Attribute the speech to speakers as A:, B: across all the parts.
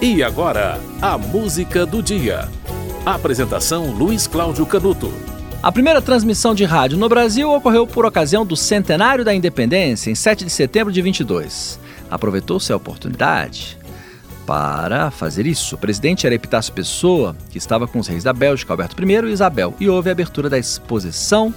A: E agora, a música do dia. Apresentação Luiz Cláudio Canuto.
B: A primeira transmissão de rádio no Brasil ocorreu por ocasião do centenário da independência, em 7 de setembro de 22. Aproveitou-se a oportunidade para fazer isso. O presidente era Epitácio Pessoa, que estava com os reis da Bélgica, Alberto I e Isabel, e houve a abertura da exposição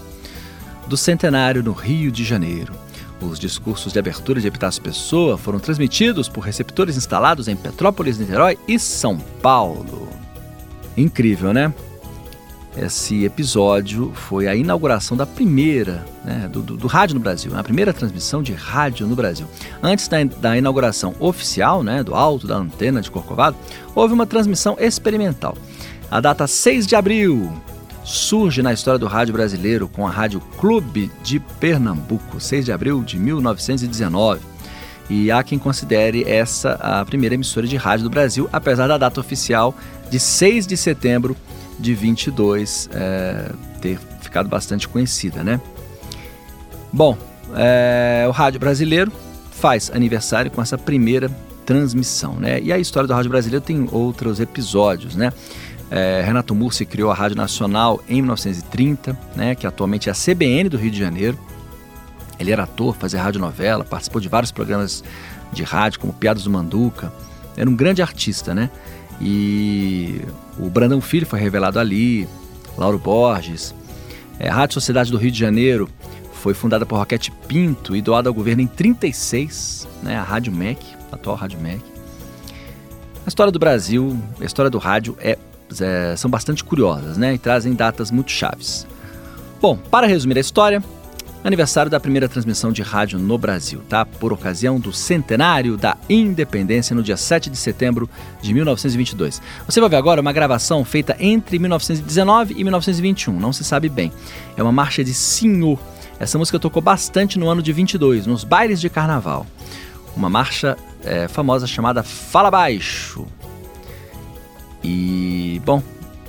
B: do centenário no Rio de Janeiro. Os discursos de abertura de Epitácio Pessoa foram transmitidos por receptores instalados em Petrópolis, Niterói e São Paulo. Incrível, né? Esse episódio foi a inauguração da primeira, né, do, do, do, rádio no Brasil, a primeira transmissão de rádio no Brasil. Antes da, da inauguração oficial, né, do alto da antena de Corcovado, houve uma transmissão experimental. A data 6 de abril surge na história do rádio brasileiro com a Rádio Clube de Pernambuco, 6 de abril de 1919. E há quem considere essa a primeira emissora de rádio do Brasil, apesar da data oficial de 6 de setembro de 22 é, ter ficado bastante conhecida, né? Bom, é, o rádio brasileiro faz aniversário com essa primeira transmissão, né? E a história do rádio brasileiro tem outros episódios, né? É, Renato Mursi criou a Rádio Nacional em 1930, né, que atualmente é a CBN do Rio de Janeiro. Ele era ator, fazia radionovela, participou de vários programas de rádio, como Piadas do Manduca. Era um grande artista, né? E o Brandão Filho foi revelado ali, Lauro Borges. É, a Rádio Sociedade do Rio de Janeiro foi fundada por Roquete Pinto e doada ao governo em 36, né? A Rádio MEC, a atual Rádio MEC. A história do Brasil, a história do rádio é é, são bastante curiosas, né? E trazem datas muito chaves. Bom, para resumir a história, aniversário da primeira transmissão de rádio no Brasil, tá? Por ocasião do centenário da independência no dia 7 de setembro de 1922. Você vai ver agora uma gravação feita entre 1919 e 1921, não se sabe bem. É uma marcha de Senhor. Essa música tocou bastante no ano de 22, nos bailes de carnaval. Uma marcha é, famosa chamada Fala Baixo. E, bom,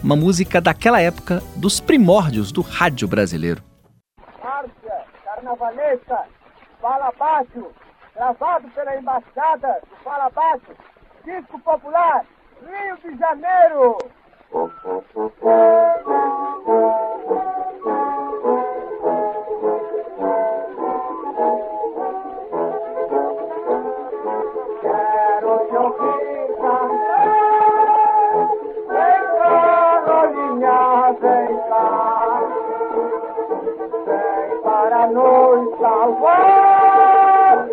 B: uma música daquela época, dos primórdios do rádio brasileiro.
C: Márcia, carnavalesca, Fala Baixo, gravado pela Embaixada do Fala Baixo, disco popular, Rio de Janeiro. para nos salvar.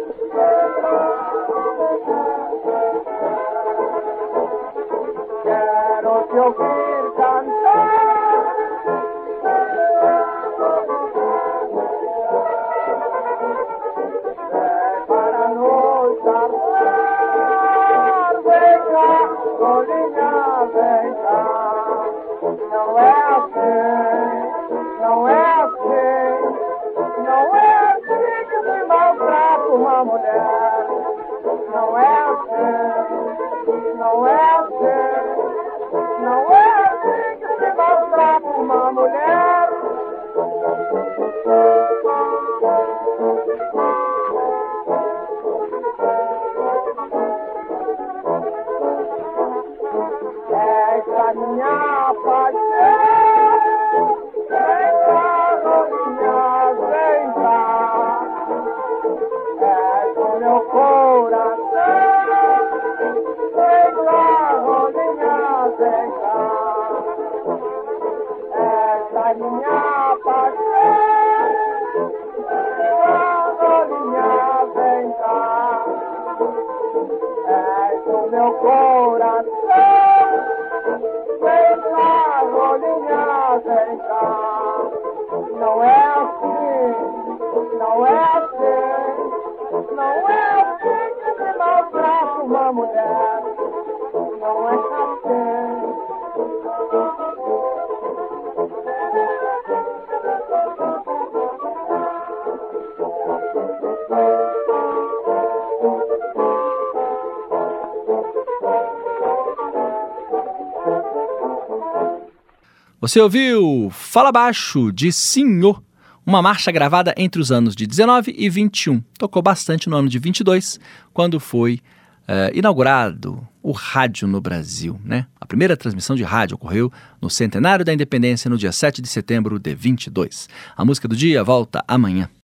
C: Quiero te oír cantar. Para nos salvar, venga, colina,
B: Você ouviu Fala Baixo de Senhor, uma marcha gravada entre os anos de 19 e 21. Tocou bastante no ano de 22, quando foi é, inaugurado o rádio no Brasil, né? A primeira transmissão de rádio ocorreu no centenário da independência no dia 7 de setembro de 22. A música do dia volta amanhã.